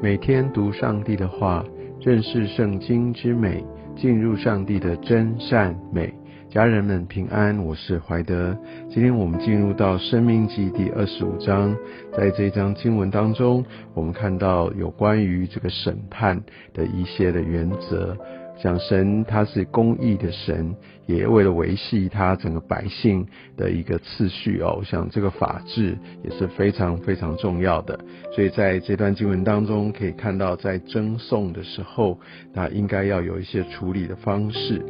每天读上帝的话，认识圣经之美，进入上帝的真善美。家人们平安，我是怀德。今天我们进入到《生命记》第二十五章，在这一章经文当中，我们看到有关于这个审判的一些的原则。讲神他是公义的神，也为了维系他整个百姓的一个次序哦，我想这个法治也是非常非常重要的。所以在这段经文当中，可以看到在争讼的时候，那应该要有一些处理的方式。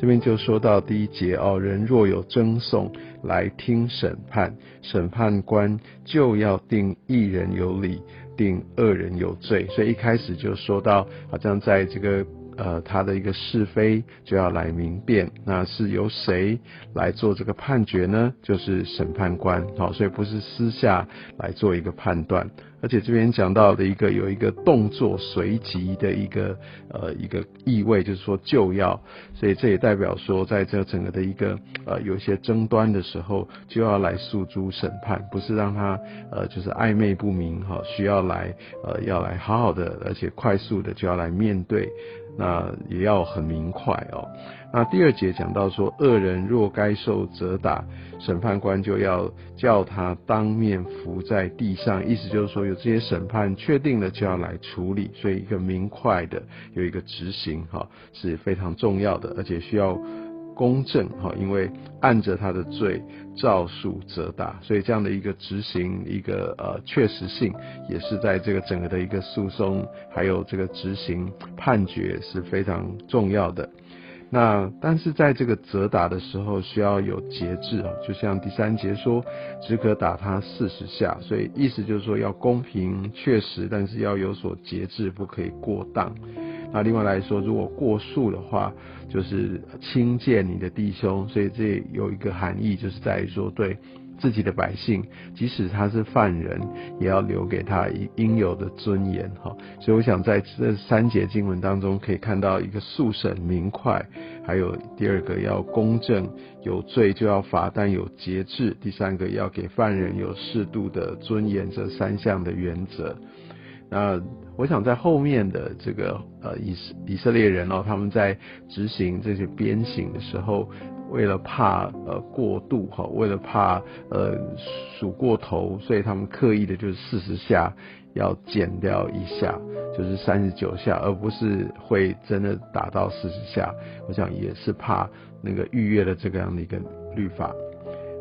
这边就说到第一节哦，人若有争讼来听审判，审判官就要定一人有理，定二人有罪。所以一开始就说到，好像在这个。呃，他的一个是非就要来明辨，那是由谁来做这个判决呢？就是审判官，好，所以不是私下来做一个判断。而且这边讲到的一个有一个动作随即的一个呃一个意味，就是说就要，所以这也代表说，在这整个的一个呃有一些争端的时候，就要来诉诸审判，不是让他呃就是暧昧不明哈，需要来呃要来好好的，而且快速的就要来面对。那也要很明快哦。那第二节讲到说，恶人若该受责打，审判官就要叫他当面伏在地上，意思就是说，有这些审判确定了就要来处理，所以一个明快的有一个执行哈是非常重要的，而且需要公正哈，因为按着他的罪照数责打，所以这样的一个执行一个呃确实性，也是在这个整个的一个诉讼还有这个执行判决是非常重要的。那但是在这个责打的时候需要有节制啊，就像第三节说，只可打他四十下，所以意思就是说要公平确实，但是要有所节制，不可以过当。那另外来说，如果过数的话，就是轻贱你的弟兄，所以这有一个含义，就是在于说对。自己的百姓，即使他是犯人，也要留给他应应有的尊严哈。所以我想在这三节经文当中，可以看到一个速审明快，还有第二个要公正，有罪就要罚，但有节制；第三个要给犯人有适度的尊严，这三项的原则。那我想在后面的这个呃以以色列人哦，他们在执行这些鞭刑的时候。为了怕呃过度哈，为了怕呃数过头，所以他们刻意的就是四十下要减掉一下，就是三十九下，而不是会真的打到四十下。我想也是怕那个逾越了这个样的一个律法。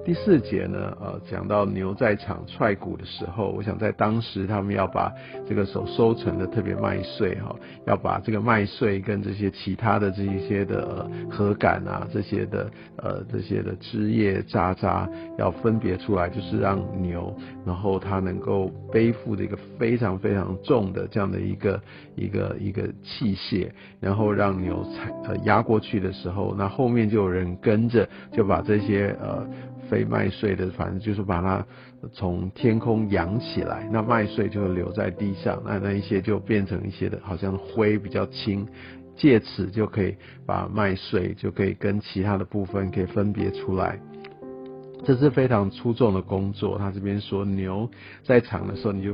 第四节呢，呃，讲到牛在场踹鼓的时候，我想在当时他们要把这个手收成的特别麦穗哈，要把这个麦穗跟这些其他的这一些的禾杆啊，这些的呃这些的枝叶渣渣要分别出来，就是让牛，然后它能够背负的一个非常非常重的这样的一个一个一个器械，然后让牛踩呃压过去的时候，那后面就有人跟着就把这些呃。飞麦穗的，反正就是把它从天空扬起来，那麦穗就留在地上，那那一些就变成一些的，好像灰比较轻，借此就可以把麦穗就可以跟其他的部分可以分别出来。这是非常出众的工作。他这边说，牛在场的时候，你就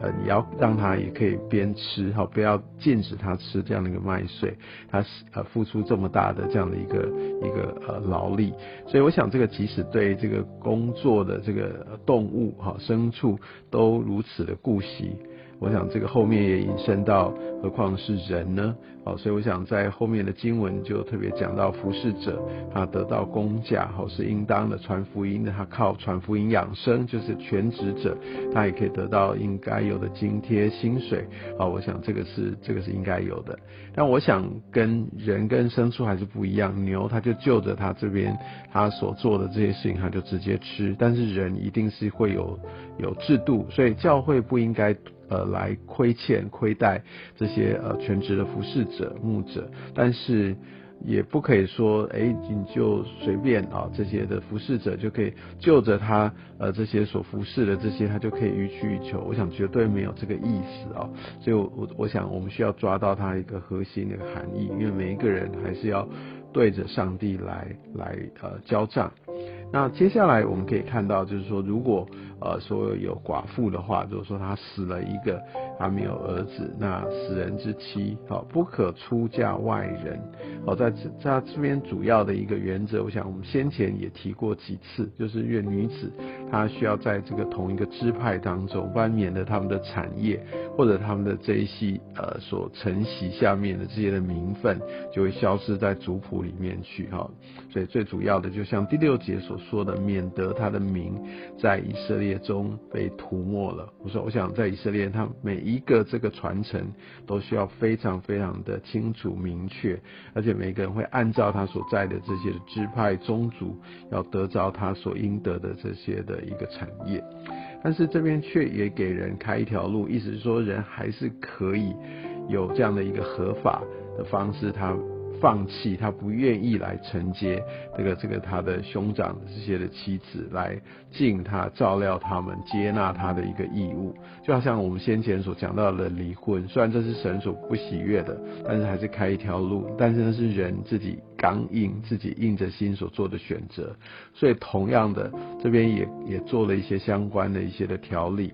呃你要让它也可以边吃，好不要禁止它吃这样的一个麦穗。它是呃付出这么大的这样的一个一个呃劳力，所以我想这个即使对这个工作的这个动物哈牲畜都如此的顾惜。我想这个后面也引申到，何况是人呢？好，所以我想在后面的经文就特别讲到服侍者，他得到工价，好是应当的；传福音的，他靠传福音养生，就是全职者，他也可以得到应该有的津贴薪水。好，我想这个是这个是应该有的。但我想跟人跟牲畜还是不一样，牛他就就着他这边他所做的这些事情，他就直接吃，但是人一定是会有有制度，所以教会不应该。呃，来亏欠、亏待这些呃全职的服侍者、牧者，但是也不可以说，哎，你就随便啊，这些的服侍者就可以就着他呃这些所服侍的这些，他就可以予取予求。我想绝对没有这个意思啊，所以，我我想我们需要抓到它一个核心的含义，因为每一个人还是要对着上帝来来呃交账。那接下来我们可以看到，就是说，如果呃说有寡妇的话，就是说她死了一个，还没有儿子，那死人之妻，好，不可出嫁外人。好，在这在这边主要的一个原则，我想我们先前也提过几次，就是愿女子她需要在这个同一个支派当中，不然免得他们的产业或者他们的这一系呃所承袭下面的这些的名分就会消失在族谱里面去哈。所以最主要的，就像第六节所说的，免得他的名在以色列中被涂抹了。我说，我想在以色列，他每一个这个传承都需要非常非常的清楚明确，而且每个人会按照他所在的这些支派宗族，要得着他所应得的这些的一个产业。但是这边却也给人开一条路，意思是说，人还是可以有这样的一个合法的方式，他。放弃，他不愿意来承接这个这个他的兄长这些的妻子来敬他照料他们、接纳他的一个义务，就好像我们先前所讲到的离婚，虽然这是神所不喜悦的，但是还是开一条路，但是那是人自己刚硬、自己硬着心所做的选择，所以同样的这边也也做了一些相关的一些的条例。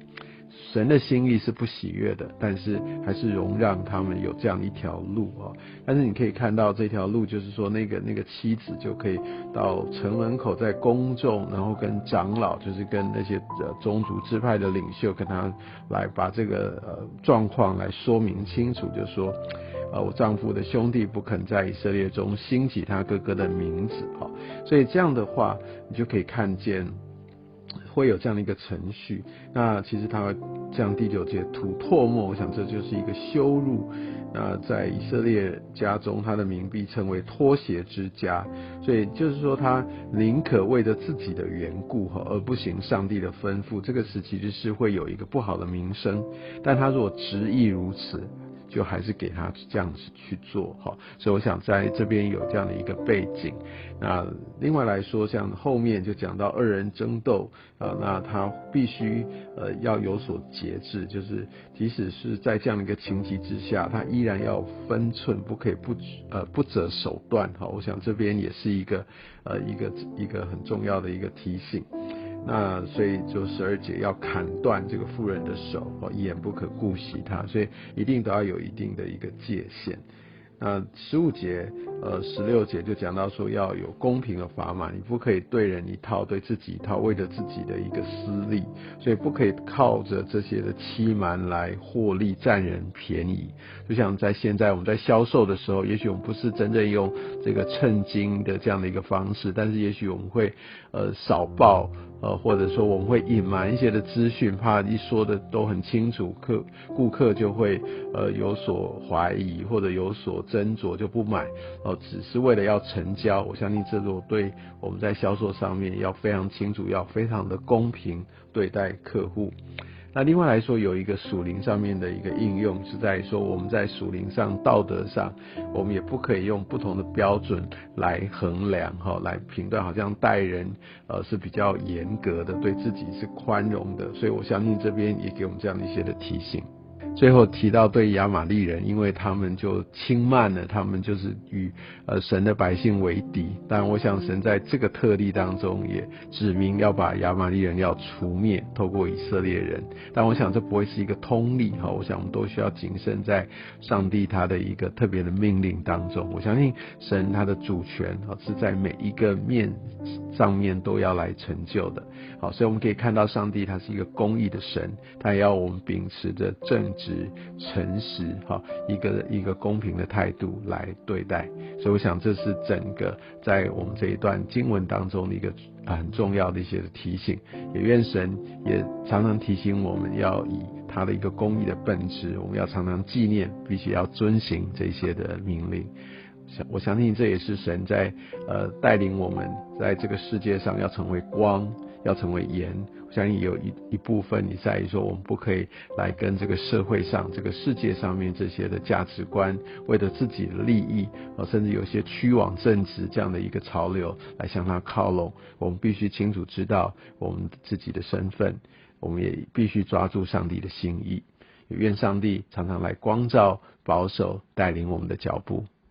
神的心意是不喜悦的，但是还是容让他们有这样一条路啊。但是你可以看到这条路，就是说那个那个妻子就可以到城门口，在公众，然后跟长老，就是跟那些呃宗族支派的领袖，跟他来把这个呃状况来说明清楚，就说，呃我丈夫的兄弟不肯在以色列中兴起他哥哥的名字啊。所以这样的话，你就可以看见。会有这样的一个程序，那其实他这样第九节吐唾沫，我想这就是一个羞辱。那在以色列家中，他的名被称为拖鞋之家，所以就是说他宁可为着自己的缘故哈，而不行上帝的吩咐，这个词其实是会有一个不好的名声。但他如果执意如此。就还是给他这样子去做哈，所以我想在这边有这样的一个背景。那另外来说，像后面就讲到二人争斗啊，那他必须呃要有所节制，就是即使是在这样的一个情急之下，他依然要分寸，不可以不呃不择手段哈。我想这边也是一个呃一个一个很重要的一个提醒。那所以就十二节要砍断这个妇人的手，哦，眼不可顾惜他，所以一定都要有一定的一个界限。那十五节，呃，十六节就讲到说要有公平的砝码，你不可以对人一套，对自己一套，为了自己的一个私利，所以不可以靠着这些的欺瞒来获利，占人便宜。就像在现在我们在销售的时候，也许我们不是真正用这个称斤的这样的一个方式，但是也许我们会呃少报。呃，或者说我们会隐瞒一些的资讯，怕一说的都很清楚，客顾客就会呃有所怀疑或者有所斟酌就不买，哦，只是为了要成交。我相信这种对我们在销售上面要非常清楚，要非常的公平对待客户。那另外来说，有一个属灵上面的一个应用，是在说我们在属灵上、道德上，我们也不可以用不同的标准来衡量哈，来评断，好像待人呃是比较严格的，对自己是宽容的，所以我相信这边也给我们这样的一些的提醒。最后提到对亚玛利人，因为他们就轻慢了，他们就是与呃神的百姓为敌。但我想神在这个特例当中也指明要把亚玛利人要除灭，透过以色列人。但我想这不会是一个通例哈，我想我们都需要谨慎在上帝他的一个特别的命令当中。我相信神他的主权啊是在每一个面上面都要来成就的。好，所以我们可以看到上帝他是一个公义的神，他也要我们秉持着正。直诚实哈，一个一个公平的态度来对待，所以我想这是整个在我们这一段经文当中的一个很重要的一些提醒。也愿神也常常提醒我们要以他的一个公义的本质，我们要常常纪念，并且要遵行这些的命令。我相信这也是神在呃带领我们在这个世界上要成为光，要成为盐。相信有一一部分，你在于说，我们不可以来跟这个社会上、这个世界上面这些的价值观，为了自己的利益，啊，甚至有些趋往正直这样的一个潮流来向他靠拢。我们必须清楚知道我们自己的身份，我们也必须抓住上帝的心意。愿上帝常常来光照、保守、带领我们的脚步。